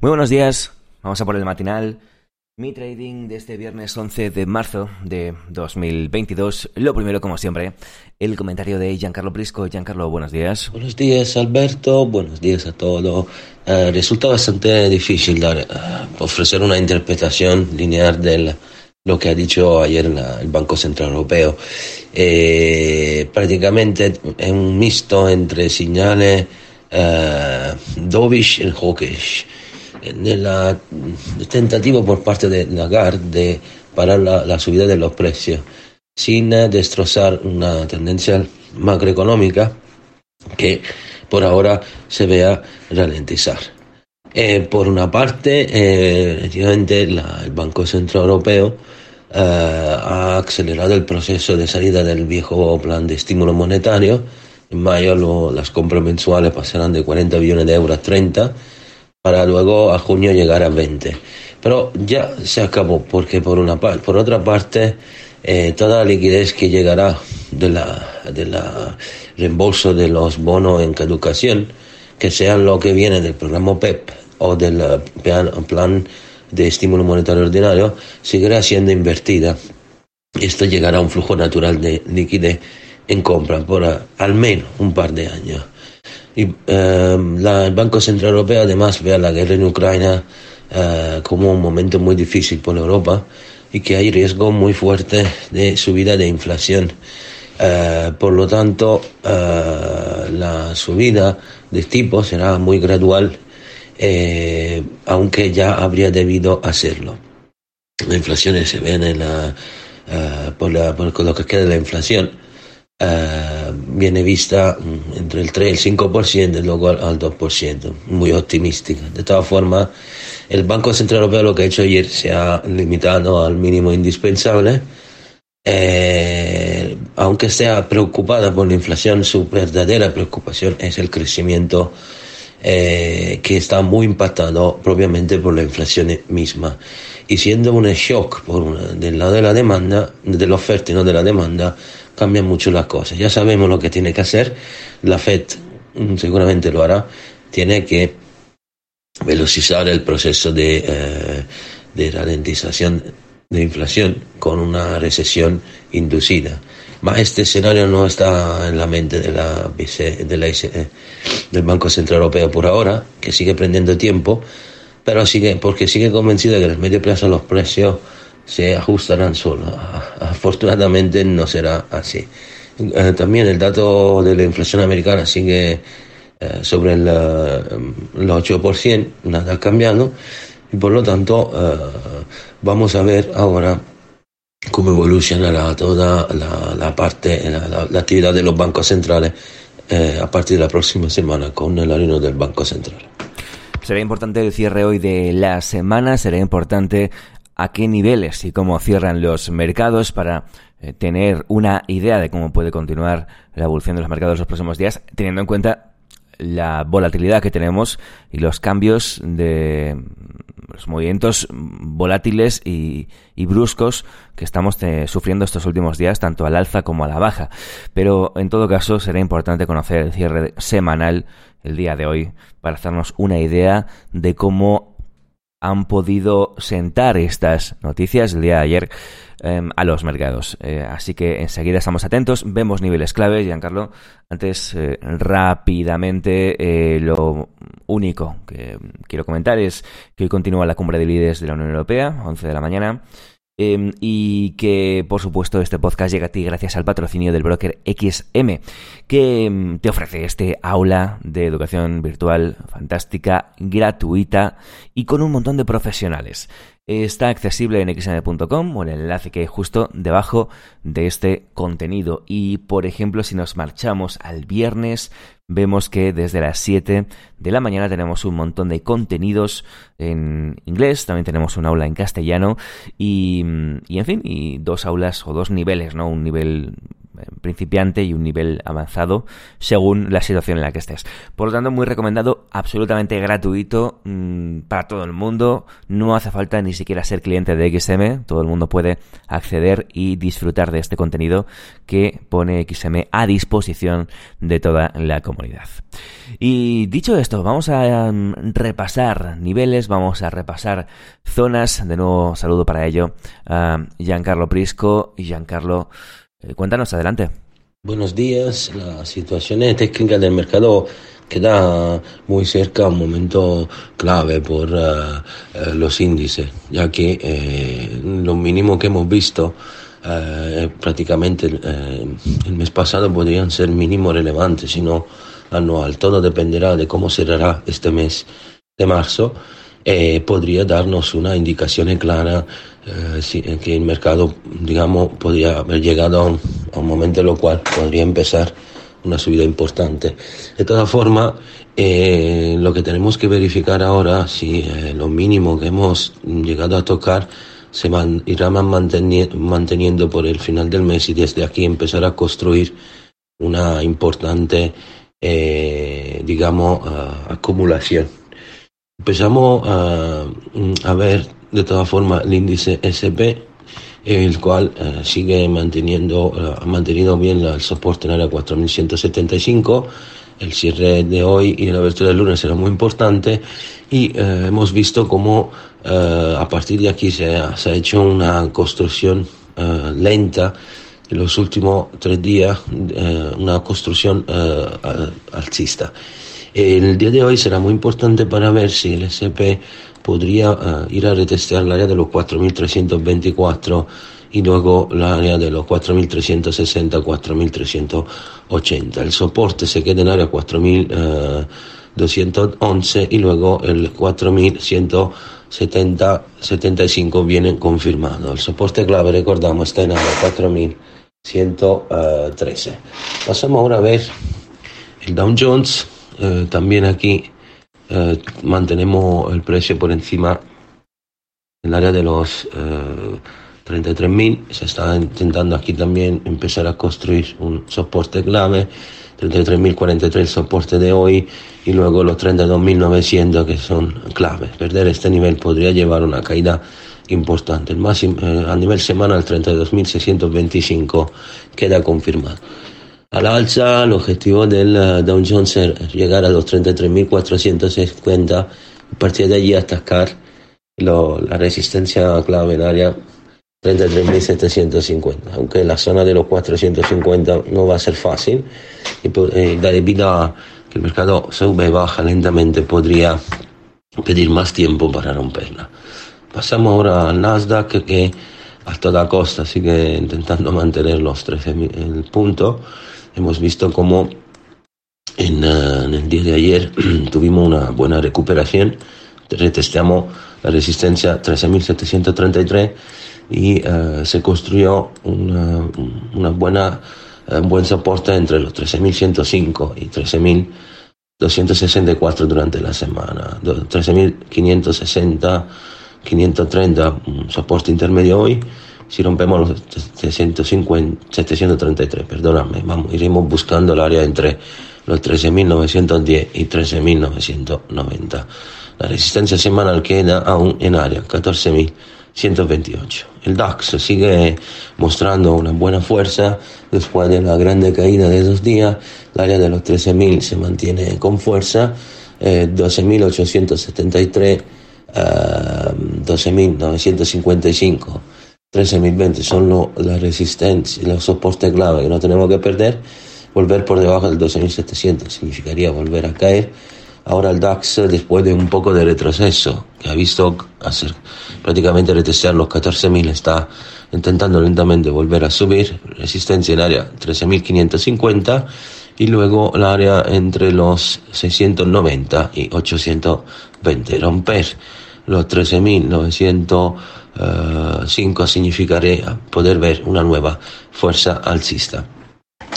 Muy buenos días. Vamos a por el matinal. Mi trading de este viernes 11 de marzo de 2022. Lo primero, como siempre, el comentario de Giancarlo Prisco. Giancarlo, buenos días. Buenos días, Alberto. Buenos días a todos. Eh, resulta bastante difícil dar, eh, ofrecer una interpretación lineal de lo que ha dicho ayer la, el Banco Central Europeo. Eh, prácticamente es un mixto entre señales eh, dovish y hawkish la tentativa por parte de Lagarde de parar la, la subida de los precios sin destrozar una tendencia macroeconómica que por ahora se vea ralentizar. Eh, por una parte, eh, efectivamente, el Banco Central Europeo eh, ha acelerado el proceso de salida del viejo plan de estímulo monetario. En mayo lo, las compras mensuales pasarán de 40 billones de euros a 30 para luego a junio llegar a 20. Pero ya se acabó, porque por, una, por otra parte, eh, toda la liquidez que llegará de la, de la reembolso de los bonos en caducación, que sean lo que viene del programa PEP o del plan, plan de estímulo monetario ordinario, seguirá siendo invertida. Esto llegará a un flujo natural de liquidez en compra por al menos un par de años. Y eh, la, el Banco Central Europeo además ve a la guerra en Ucrania eh, como un momento muy difícil por Europa y que hay riesgo muy fuerte de subida de inflación. Eh, por lo tanto, eh, la subida de tipo será muy gradual, eh, aunque ya habría debido hacerlo. La inflación se ve en la, por, la, por lo que queda de la inflación eh, viene vista mm, entre el 3 y el 5% y luego al, al 2%, muy optimística. De todas formas, el Banco Central Europeo lo que ha hecho ayer se ha limitado al mínimo indispensable. Eh, aunque sea preocupada por la inflación, su verdadera preocupación es el crecimiento eh, que está muy impactado propiamente por la inflación misma. Y siendo un shock por una, del lado de la demanda, de la oferta y no de la demanda, cambian mucho las cosas. Ya sabemos lo que tiene que hacer. La Fed mm, seguramente lo hará. Tiene que velocizar el proceso de, eh, de ralentización de inflación con una recesión inducida. Mas este escenario no está en la mente de la, de la, del Banco Central Europeo por ahora, que sigue prendiendo tiempo, pero sigue, porque sigue convencido de que en el medio plazo los precios se ajustarán solos. Afortunadamente no será así. Eh, también el dato de la inflación americana sigue eh, sobre el, el 8%, nada cambiando, y por lo tanto eh, vamos a ver ahora cómo evolucionará toda la, la parte, la, la, actividad de los bancos centrales a partir de la próxima semana con el arino del Banco Central. Será importante el cierre hoy de la semana, será importante a qué niveles y cómo cierran los mercados para eh, tener una idea de cómo puede continuar la evolución de los mercados los próximos días, teniendo en cuenta la volatilidad que tenemos y los cambios de los movimientos volátiles y, y bruscos que estamos eh, sufriendo estos últimos días, tanto al alza como a la baja. Pero en todo caso será importante conocer el cierre semanal el día de hoy para hacernos una idea de cómo han podido sentar estas noticias el día de ayer eh, a los mercados. Eh, así que enseguida estamos atentos, vemos niveles clave, Giancarlo. Antes, eh, rápidamente, eh, lo único que quiero comentar es que hoy continúa la cumbre de líderes de la Unión Europea, 11 de la mañana. Eh, y que, por supuesto, este podcast llega a ti gracias al patrocinio del broker XM, que eh, te ofrece este aula de educación virtual fantástica, gratuita y con un montón de profesionales. Está accesible en xm.com o en el enlace que hay justo debajo de este contenido. Y por ejemplo, si nos marchamos al viernes, vemos que desde las 7 de la mañana tenemos un montón de contenidos en inglés, también tenemos un aula en castellano y, y en fin, y dos aulas o dos niveles, ¿no? Un nivel principiante y un nivel avanzado según la situación en la que estés. Por lo tanto, muy recomendado, absolutamente gratuito mmm, para todo el mundo. No hace falta ni siquiera ser cliente de XM, todo el mundo puede acceder y disfrutar de este contenido que pone XM a disposición de toda la comunidad. Y dicho esto, vamos a um, repasar niveles, vamos a repasar zonas. De nuevo, saludo para ello a Giancarlo Prisco y Giancarlo eh, cuéntanos, adelante. Buenos días. La situación técnica del mercado queda muy cerca a un momento clave por uh, los índices, ya que eh, lo mínimo que hemos visto eh, prácticamente el mes pasado podrían ser mínimo relevantes, sino anual. Todo dependerá de cómo cerrará este mes de marzo. Podría darnos una indicación clara eh, sí, que el mercado, digamos, podría haber llegado a un, a un, momento en lo cual podría empezar una subida importante. De todas formas, eh, lo que tenemos que verificar ahora, si eh, lo mínimo que hemos llegado a tocar se man, irá manteniendo, manteniendo por el final del mes y desde aquí empezar a construir una importante, eh, digamos, uh, acumulación. Empezamos a, a ver de todas formas el índice SP, el cual eh, sigue manteniendo, eh, ha mantenido bien el soporte en área 4175. El cierre de hoy y la apertura del lunes será muy importante y eh, hemos visto cómo a partir de aquí se ha, se ha hecho una construcción lenta en los últimos tres días, una construcción alcista. El día de hoy será muy importante para ver si el SP podría uh, ir a retestear el área de los 4.324 y luego el área de los 4.360, 4.380. El soporte se queda en área 4.211 y luego el 4.170, 75 viene confirmado. El soporte clave, recordamos, está en área 4.113. Pasamos ahora a ver el Dow Jones, eh, también aquí eh, mantenemos el precio por encima del área de los eh, 33.000. Se está intentando aquí también empezar a construir un soporte clave. 33.043 el soporte de hoy y luego los 32.900 que son claves. Perder este nivel podría llevar a una caída importante. El máximo, eh, a nivel semanal 32.625 queda confirmado. Al alza, el objetivo del uh, Dow Jones es llegar a los 33.450 a partir de allí atacar lo, la resistencia clave en área 33.750, aunque la zona de los 450 no va a ser fácil y, eh, debido a que el mercado sube y baja lentamente podría pedir más tiempo para romperla. Pasamos ahora al Nasdaq que a toda costa sigue intentando mantener los 13.000 puntos hemos visto cómo en, uh, en, el día de ayer tuvimos una buena recuperación, retesteamos la resistencia 13.733 y uh, se construyó una, buena, uh, un buen soporte entre los 13.105 y 13.264 durante la semana, 13.560, 530, un soporte intermedio hoy si rompemos los 750, 733, perdóname, vamos, iremos buscando el área entre los 13.910 y 13.990. La resistencia semanal queda aún en área 14.128. El DAX sigue mostrando una buena fuerza después de la grande caída de esos días. El área de los 13.000 se mantiene con fuerza. Eh, 12.873, uh, 12.955 13.020 son lo, la resistencia, los soportes clave que no tenemos que perder. Volver por debajo del 12.700 significaría volver a caer. Ahora el DAX, después de un poco de retroceso, que ha visto hacer prácticamente retestear los 14.000, está intentando lentamente volver a subir. Resistencia en área 13.550 y luego el área entre los 690 y 820. Romper los 13.905 significaría poder ver una nueva fuerza alcista.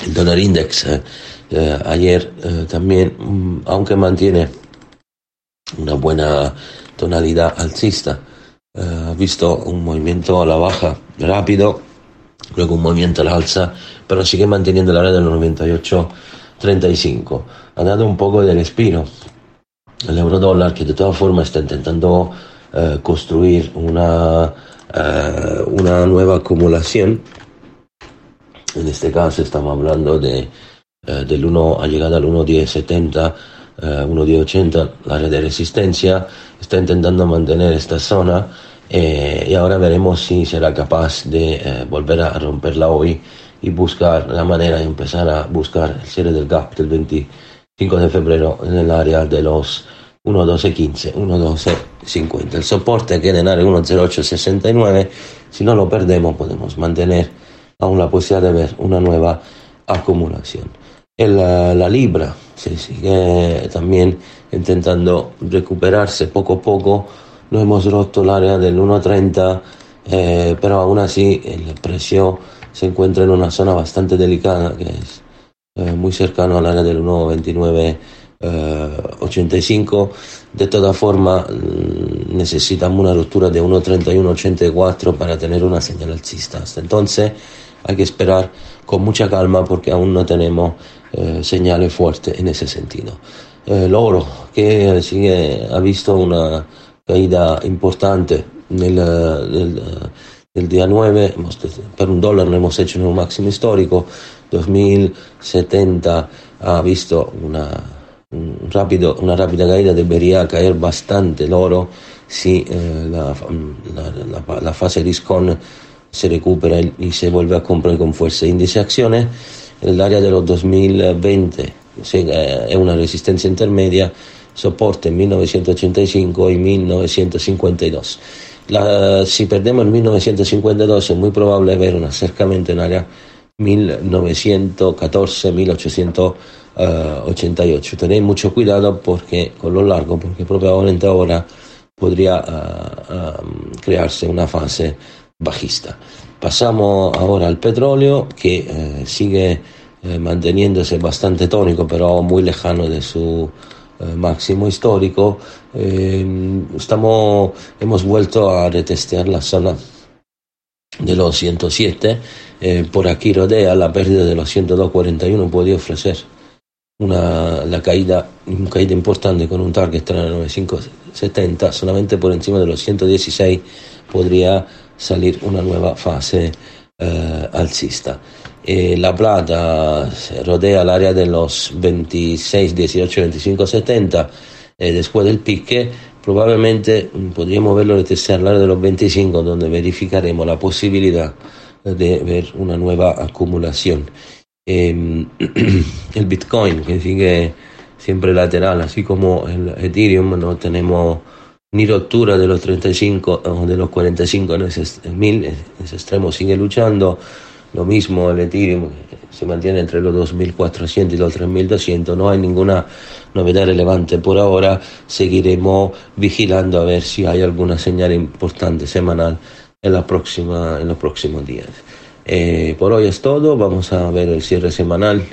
El dólar index eh, eh, ayer eh, también, mm, aunque mantiene una buena tonalidad alcista, ha visto un movimiento a la baja rápido, luego un movimiento al alza, pero sigue manteniendo la área del 98.35. Ha dado un poco de respiro el euro dólar que de todas formas está intentando construir una, una nueva acumulación. En este caso estamos hablando de, eh, del 1 a llegada al 1.1070, eh, 1.1080, la área de resistencia, está intentando mantener esta zona eh, y ahora veremos si será capaz de eh, volver a romperla hoy y buscar la manera de empezar a buscar el cierre del gap del 25 de febrero en el área de los 1.12.15, 1.12.50. El soporte queda en área 1.0869, si no lo perdemos podemos mantener aún la posibilidad de ver una nueva acumulación. En la, libra se sigue también intentando recuperarse poco a poco. No hemos roto el área del 1.30, eh, pero aún así el precio se encuentra en una zona bastante delicada, que es eh, muy cercano al área del 1.29. 85 de todas formas mm, necesitamos una ruptura de 1.31.84 para tener una señal alcista entonces hay que esperar con mucha calma porque aún no tenemos eh, señales fuertes en ese sentido. el oro, que sigue, ha visto una caída importante nel, nel, nel día 9, per un dólar lo hemos hecho en un máximo histórico, 2070 ha visto una, un rápido, una rápida caída, debería caer bastante l'oro si eh, la, fase RISCON se recupera y se vuelve a comprar con fuerza. Índice acciones, el área de los 2020 es una resistencia intermedia, soporte en 1985 y 1952. La, si perdemos en 1952 es muy probable ver un acercamiento en área 1914-1888. Tenéis mucho cuidado porque con lo largo, porque probablemente ahora podría uh, uh, crearse una fase bajista. Pasamos ahora al petróleo que eh, sigue eh, manteniéndose bastante tónico, pero muy lejano de su eh, máximo histórico. estamos, hemos vuelto a retestear la zona de los 107. por aquí rodea la pérdida de los 102.41 puede ofrecer una, la caída, una caída importante con un target tra 9570, solamente por encima de los 116 podría salir una nueva fase eh, alcista. Eh, la plata rodea el área de los 26, 18, 25, 70. después del pique, probablemente podríamos verlo el área de los 25, donde verificaremos la posibilidad de ver una nueva acumulación. Em, el Bitcoin, que sigue siempre lateral, así como el Ethereum, no tenemos ni ruptura de los 35 o de los 45 en ese, mil, en ese extremo sigue luchando. Lo mismo el Ethereum se mantiene entre los 2.400 y los 3.200. No hay ninguna novedad relevante por ahora. Seguiremos vigilando a ver si hay alguna señal importante semanal en, la próxima, en los próximos días. Eh, por hoy es todo. Vamos a ver el cierre semanal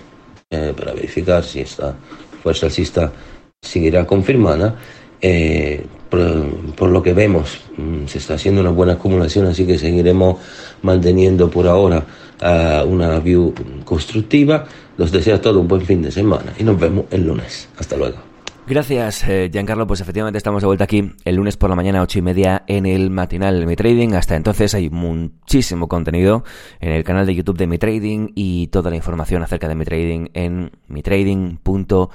eh, para verificar si esta fuerza alcista seguirá confirmada. Eh, por, lo que vemos, mm, se está haciendo una buena acumulación, así que seguiremos manteniendo por ahora uh, una view constructiva. Los deseo a todos un buen fin de semana y nos vemos el lunes. Hasta luego. Gracias, eh, Giancarlo. Pues efectivamente estamos de vuelta aquí el lunes por la mañana, ocho y media, en el matinal de Mi Trading. Hasta entonces hay muchísimo contenido en el canal de YouTube de Mi Trading y toda la información acerca de Mi Trading en mitrading.com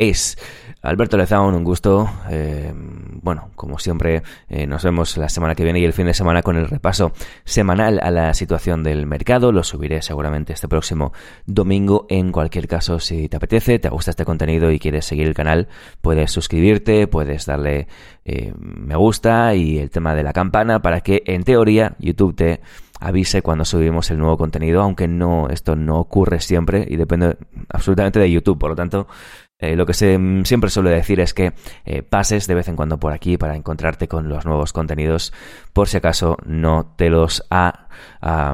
es. Alberto Lezaun, un gusto. Eh, bueno, como siempre, eh, nos vemos la semana que viene y el fin de semana con el repaso semanal a la situación del mercado. Lo subiré seguramente este próximo domingo. En cualquier caso, si te apetece, te gusta este contenido y quieres seguir el canal, puedes suscribirte, puedes darle eh, me gusta y el tema de la campana para que, en teoría, YouTube te avise cuando subimos el nuevo contenido, aunque no, esto no ocurre siempre y depende absolutamente de YouTube. Por lo tanto, Eh, lo que mm, siempre suelo decir es que eh, pases de vez en cuando por aquí para encontrarte con los nuevos contenidos, por si acaso no te los ha,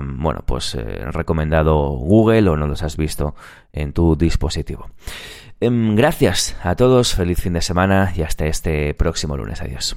bueno, pues eh, recomendado Google o no los has visto en tu dispositivo. Em, gracias a todos, feliz fin de semana y hasta este próximo lunes. Adiós.